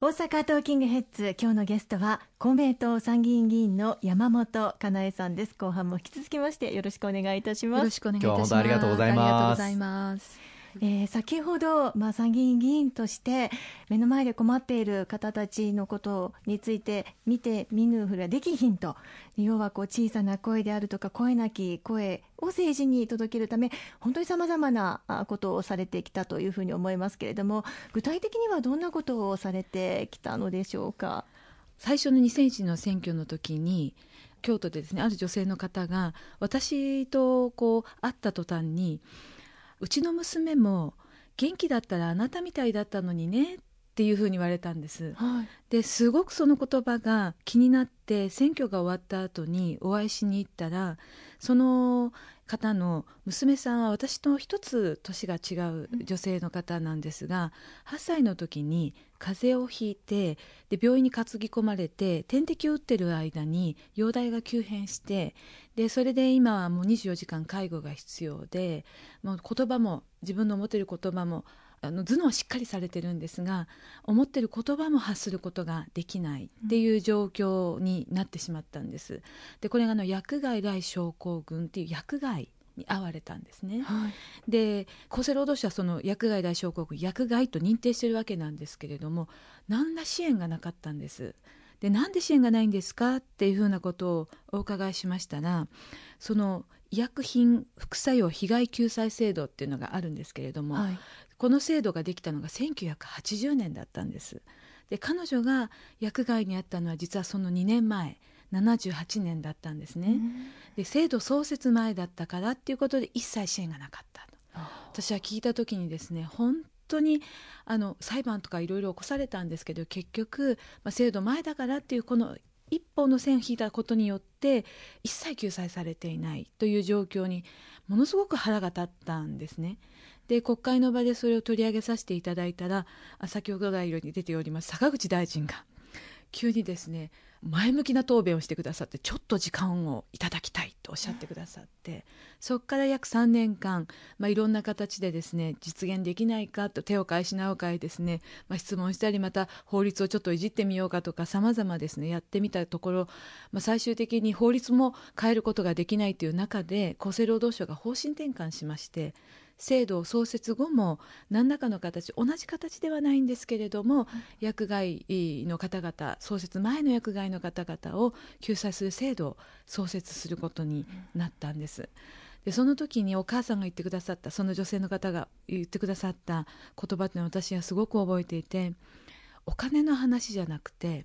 大阪トーキングヘッズ今日のゲストは公明党参議院議員の山本かなえさんです。後半も引き続きましてよろしくお願いいたします。よろしくお願いいたします。ありがとうございますえー、先ほど、まあ、参議院議員として目の前で困っている方たちのことについて見て見ぬふりはできひんと要はこう小さな声であるとか声なき声を政治に届けるため本当にさまざまなことをされてきたというふうに思いますけれども具体的にはどんなことをされてきたのでしょうか？最初の2001の選挙の時に京都でですねある女性の方が私とこう会った途端にうちの娘も元気だったらあなたみたいだったのにねっていうふうに言われたんです。はい、ですごくその言葉が気になって選挙が終わった後にお会いしに行ったらその方の娘さんは私と一つ年が違う女性の方なんですが8歳の時に風邪をひいてで病院に担ぎ込まれて点滴を打ってる間に容体が急変してでそれで今はもう24時間介護が必要でもう言葉も自分の思ってる言葉もあの頭脳はしっかりされてるんですが思ってる言葉も発することができないっていう状況になってしまったんです。でこれがあの薬害来症候群っていう薬害に遭われたんですね。はい、で厚生労働省はその薬害大症候群薬害と認定してるわけなんですけれども何ら支援がなかったんです。でなんで支援がないんですかっていうふうなことをお伺いしましたらその医薬品副作用被害救済制度っていうのがあるんですけれども、はい、この制度ができたのが1980年だったんです。で彼女が薬害にあったのは実はその2年前78年だったんですね。で制度創設前だったからっていうことで一切支援がなかったと。私は聞いた時にですね本当にあの裁判とかいろいろ起こされたんですけど結局、まあ、制度前だからっていうこの一本の線を引いたことによって一切救済されていないという状況にものすごく腹が立ったんですね。で国会の場でそれを取り上げさせていただいたら先ほど来に出ております坂口大臣が急にですね前向きな答弁をしてくださってちょっと時間をいただきたいとおっしゃってくださってそこから約3年間、まあ、いろんな形でですね実現できないかと手を変え品を変えですね、まあ、質問したりまた法律をちょっといじってみようかとかさまざまですねやってみたところ、まあ、最終的に法律も変えることができないという中で厚生労働省が方針転換しまして制度を創設後も何らかの形同じ形ではないんですけれども、薬害の方々創設前の薬害の方々を救済する制度を創設することになったんです。でその時にお母さんが言ってくださったその女性の方が言ってくださった言葉っていうのを私はすごく覚えていてお金の話じゃなくて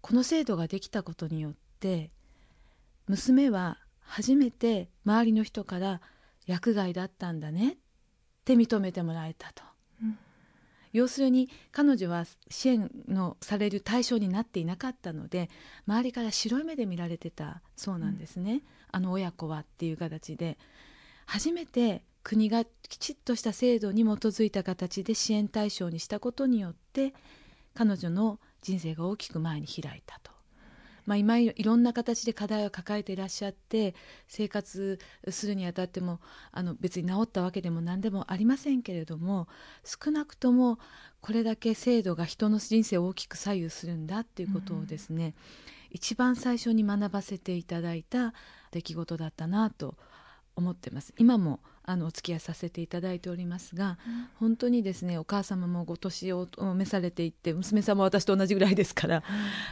この制度ができたことによって娘は初めて周りの人から薬害だったんだね。って認めてもらえたと、うん、要するに彼女は支援のされる対象になっていなかったので周りから白い目で見られてたそうなんですね、うん、あの親子はっていう形で。初めて国がきちっとした制度に基づいた形で支援対象にしたことによって彼女の人生が大きく前に開いたとまあ、今いろんな形で課題を抱えていらっしゃって生活するにあたってもあの別に治ったわけでも何でもありませんけれども少なくともこれだけ制度が人の人生を大きく左右するんだっていうことをですね、うん、一番最初に学ばせていただいた出来事だったなと思ってます。今もあのお付き合いさせていただいておりますが、うん、本当にですねお母様もご年を召されていって娘さんも私と同じぐらいですから、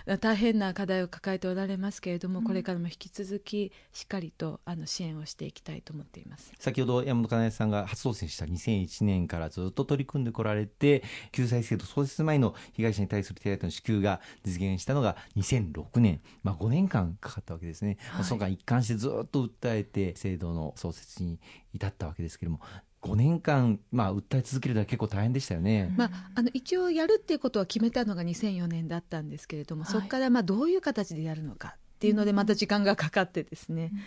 うん、大変な課題を抱えておられますけれども、うん、これからも引き続きしっかりとあの支援をしていきたいと思っています。先ほど山本かなえさんが初当選した2001年からずっと取り組んでこられて救済制度創設前の被害者に対する手当の支給が実現したのが2006年、まあ、5年間かかったわけですね、はい、その間一貫してずっと訴えて制度の創設に至ったわけですけれども5年間、まあ、訴え続けるのは結構大変でしたよね、まあ、あの一応やるっていうことは決めたのが2004年だったんですけれども、はい、そこからまあどういう形でやるのかっていうのでまた時間がかかってですね、うん、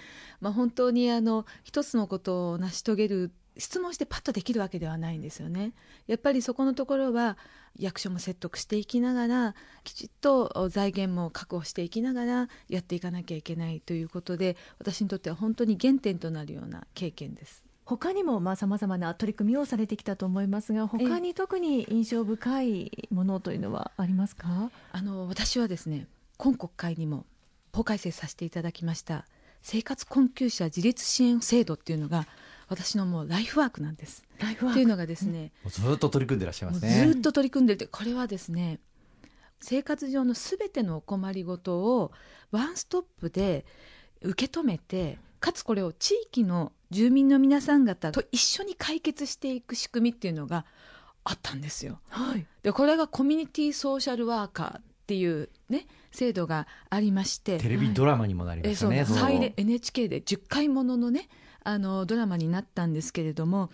まあ、本当にあの一つのことを成し遂げる質問してパッとできるわけではないんですよね。やっぱりそこのところは役所も説得していきながらきちっと財源も確保していきながらやっていかなきゃいけないということで私にとっては本当に原点となるような経験です。他にもさまざ、まな取り組みをされてきたと思いますが他に特に印象深いものというのはありますか？あの私はですね今国会にも法改正させていただきました生活困窮者自立支援制度っていうのが私のもうライフワークなんです。ライフワークというのがですね、うん、ずっと取り組んでらっしゃいますね。ずっと取り組んでてこれはですね生活上のすべてのお困りごとをワンストップで受け止めてかつこれを地域の住民の皆さん方と一緒に解決していく仕組みっていうのがあったんですよ。はい、でこれがコミュニティソーシャルワーカーっていうね制度がありまして。テレビドラマにもなりましたね、はい、NHK で10回もののねあのドラマになったんですけれども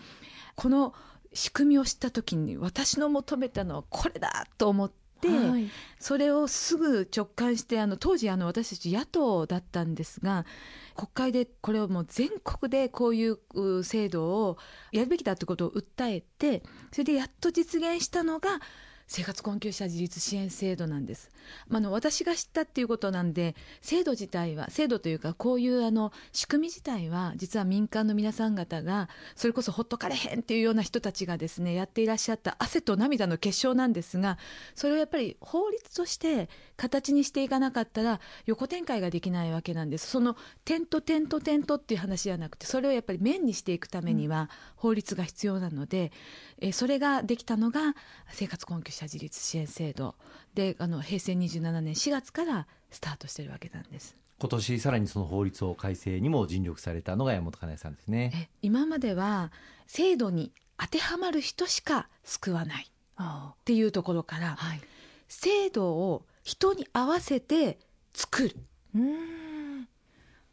この仕組みを知った時に私の求めたのはこれだと思って、はい、それをすぐ直感してあの当時あの私たち野党だったんですが国会でこれをもう全国でこういう制度をやるべきだということを訴えてそれでやっと実現したのが生活困窮者自立支援制度なんです。まあ、の私が知ったっていうことなんで制度自体は制度というかこういうあの仕組み自体は実は民間の皆さん方がそれこそほっとかれへんっていうような人たちがですねやっていらっしゃった汗と涙の結晶なんですがそれをやっぱり法律として形にしていかなかったら横展開ができないわけなんですその点と点と点とっていう話じゃなくてそれをやっぱり面にしていくためには法律が必要なので、えそれができたのが生活困窮者自立支援制度。であの平成27年4月からスタートしてるわけなんです。今年さらにその法律を改正にも尽力されたのが山本かなえさんですね。今までは制度に当てはまる人しか救わないっていうところから、はい、制度を人に合わせて作る。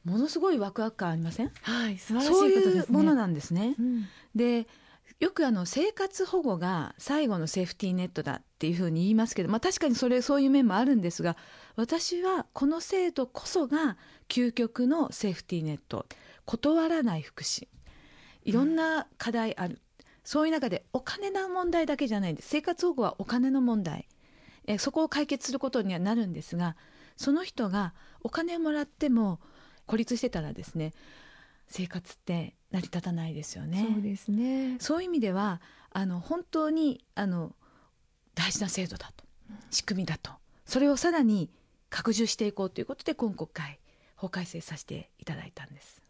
ものすごいワクワク感ありません？はい素晴らしい、ね、そういうものなんですね、うん、でよくあの生活保護が最後のセーフティーネットだっていうふうに言いますけど、まあ、確かにそれそういう面もあるんですが私はこの制度こそが究極のセーフティーネット断らない福祉いろんな課題ある、うん、そういう中でお金の問題だけじゃないんです。生活保護はお金の問題。えそこを解決することにはなるんですがその人がお金をもらっても孤立してたらですね生活って成り立たないですよね。そうですね。そういう意味ではあの本当にあの大事な制度だと仕組みだとそれをさらに拡充していこうということで今国会法改正させていただいたんです。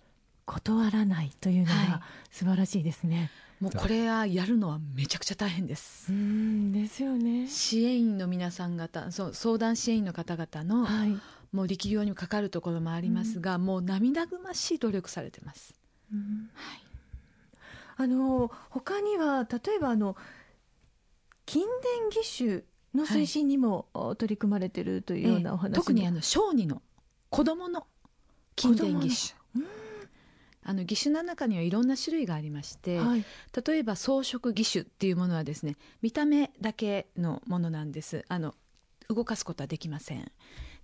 断らないというのは素晴らしいですね。もうこれはやるのはめちゃくちゃ大変です。うんですよね。支援員の皆さん方、そう相談支援員の方々の、はい、もう力量にかかるところもありますが、うん、もう涙ぐましい努力されてます。うん、はい。あの他には例えばあの近伝義手の推進にも、取り組まれているというようなお話、え特にあの小児の子供の近伝義手。あの義手の中にはいろんな種類がありまして、はい、例えば装飾義手っていうものはですね見た目だけのものなんです。あの動かすことはできません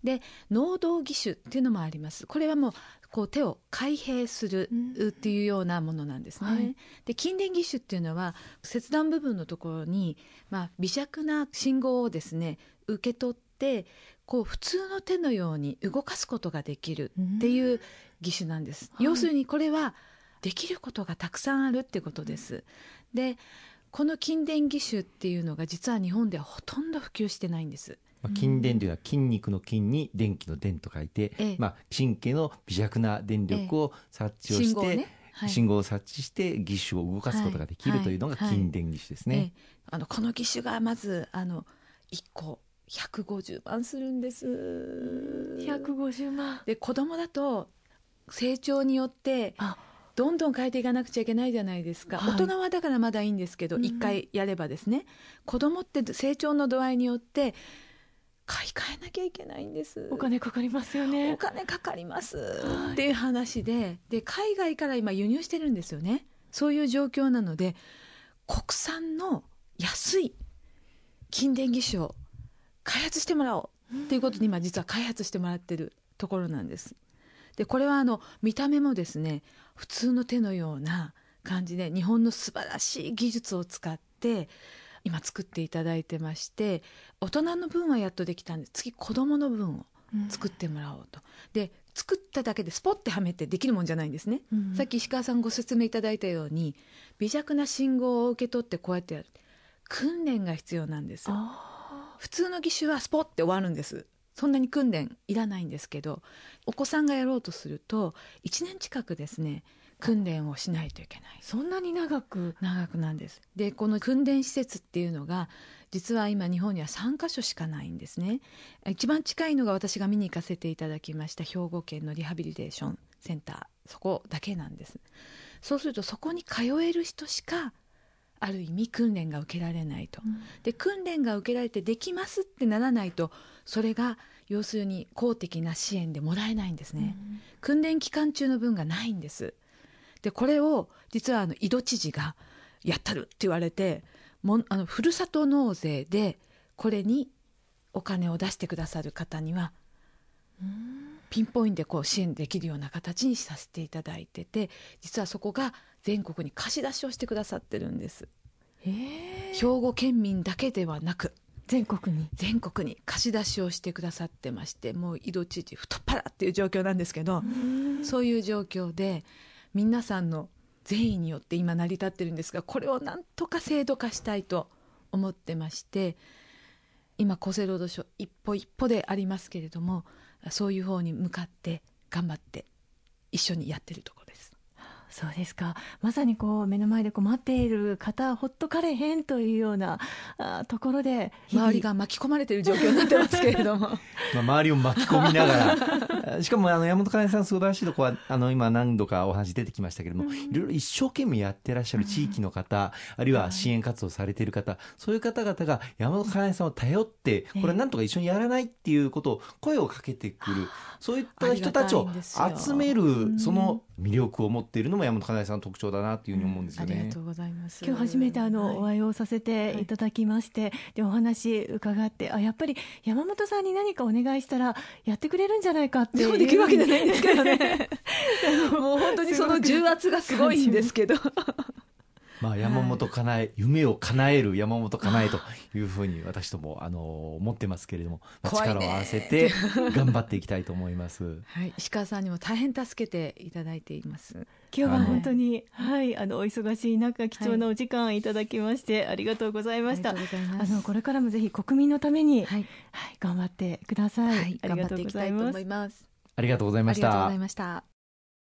で能動義手っていうのもありますこれはもうこう手を開閉するっていうようなものなんですね。はい、で筋電義手っていうのは切断部分のところに、まあ、微弱な信号をですね受け取ってこう普通の手のように動かすことができるっていう義手なんです。要するにこれはできることがたくさんあるってことです。でこの筋電義手っていうのが実は日本ではほとんど普及してないんです。まあ、筋電というのは筋肉の筋に電気の電と書いて、ええ、まあ、神経の微弱な電力を察知をして、えね。はい、信号を察知して義手を動かすことができるというのが筋電義手ですね。はいはい、あのこの義手がまずあの1個150万するんです。150万。で子供だと成長によってどんどん変えていかなくちゃいけないじゃないですか、はい、大人はだからまだいいんですけど、一、回やればですね。子供って成長の度合いによって買い替えなきゃいけないんです。お金かかりますよね。お金かかります。っていう話でで海外から今輸入してるんですよね。そういう状況なので国産の安い筋電義手を開発してもらおう。っていうことに今実は開発してもらってるところなんです。でこれはあの見た目もですね普通の手のような感じで日本の素晴らしい技術を使って今作っていただいてまして大人の分はやっとできたんです。次子どもの分を作ってもらおうと。で作っただけでスポッてはめてできるもんじゃないんですね、うん。さっき石川さんご説明いただいたように微弱な信号を受け取ってこうやってやる。訓練が必要なんですあ普通の義手はスポッて終わるんです。そんなに訓練いらないんですけどお子さんがやろうとすると1年近くですね訓練をしないといけない。ーそんなに長く？長くなんです。でこの訓練施設っていうのが実は今日本には3カ所しかないんですね。一番近いのが私が見に行かせていただきました兵庫県のリハビリテーションセンター。そこだけなんです。そうするとそこに通える人しかある意味訓練が受けられないと、で訓練が受けられてできますってならないとそれが要するに公的な支援でもらえないんですね、訓練期間中の分がないんですでこれを実はあの井戸知事がやったるって言われてもんあのふるさと納税でこれにお金を出してくださる方にはピンポイントでこう支援できるような形にさせていただいてて実はそこが全国に貸し出しをしてくださってるんです。え。ー兵庫県民だけではなく全国に？全国に貸し出しをしてくださってましてもう井戸知事太っ腹っていう状況なんですけど、そういう状況で皆さんの善意によって今成り立ってるんですがこれをなんとか制度化したいと思ってまして今厚生労働省一歩一歩でありますけれどもそういう方に向かって頑張って一緒にやってるところです。そうですかまさにこう目の前で困っている方ほっとかれへんというようなあところで周りが巻き込まれている状況になってますけれども まあ、周りを巻き込みながら しかもあの山本かなえさん素晴らしいとこはあの今何度かお話出てきましたけれども、いろいろ一生懸命やってらっしゃる地域の方、あるいは支援活動されている方、そういう方々が山本かなえさんを頼ってこれなんとか一緒にやらないっていうことを声をかけてくる、そういった人たちを集めるその魅力を持っているのも山本かなえさんの特徴だなというふうに思うんですよね。ありがとうございます。今日初めてあの、おはい会いをさせていただきまして、でお話伺ってあやっぱり山本さんに何かお願いしたらやってくれるんじゃないかっていう。できるわけじゃないんですけどね。もう本当にその重圧がすごいんですけど まあ、山本かなえ、夢を叶える山本かなえというふうに私ともあの思ってますけれども、力を合わせて頑張っていきたいと思います。はい、石川さんにも大変助けていただいています。今日は本当に、はい、あのお忙しい中貴重なお時間いただきまして、ありがとうございました。あのこれからもぜひ国民のために、はい、はい、頑張ってください。はい、頑張っていきたいと思います。ありがとうございました。ありがとうござい。ました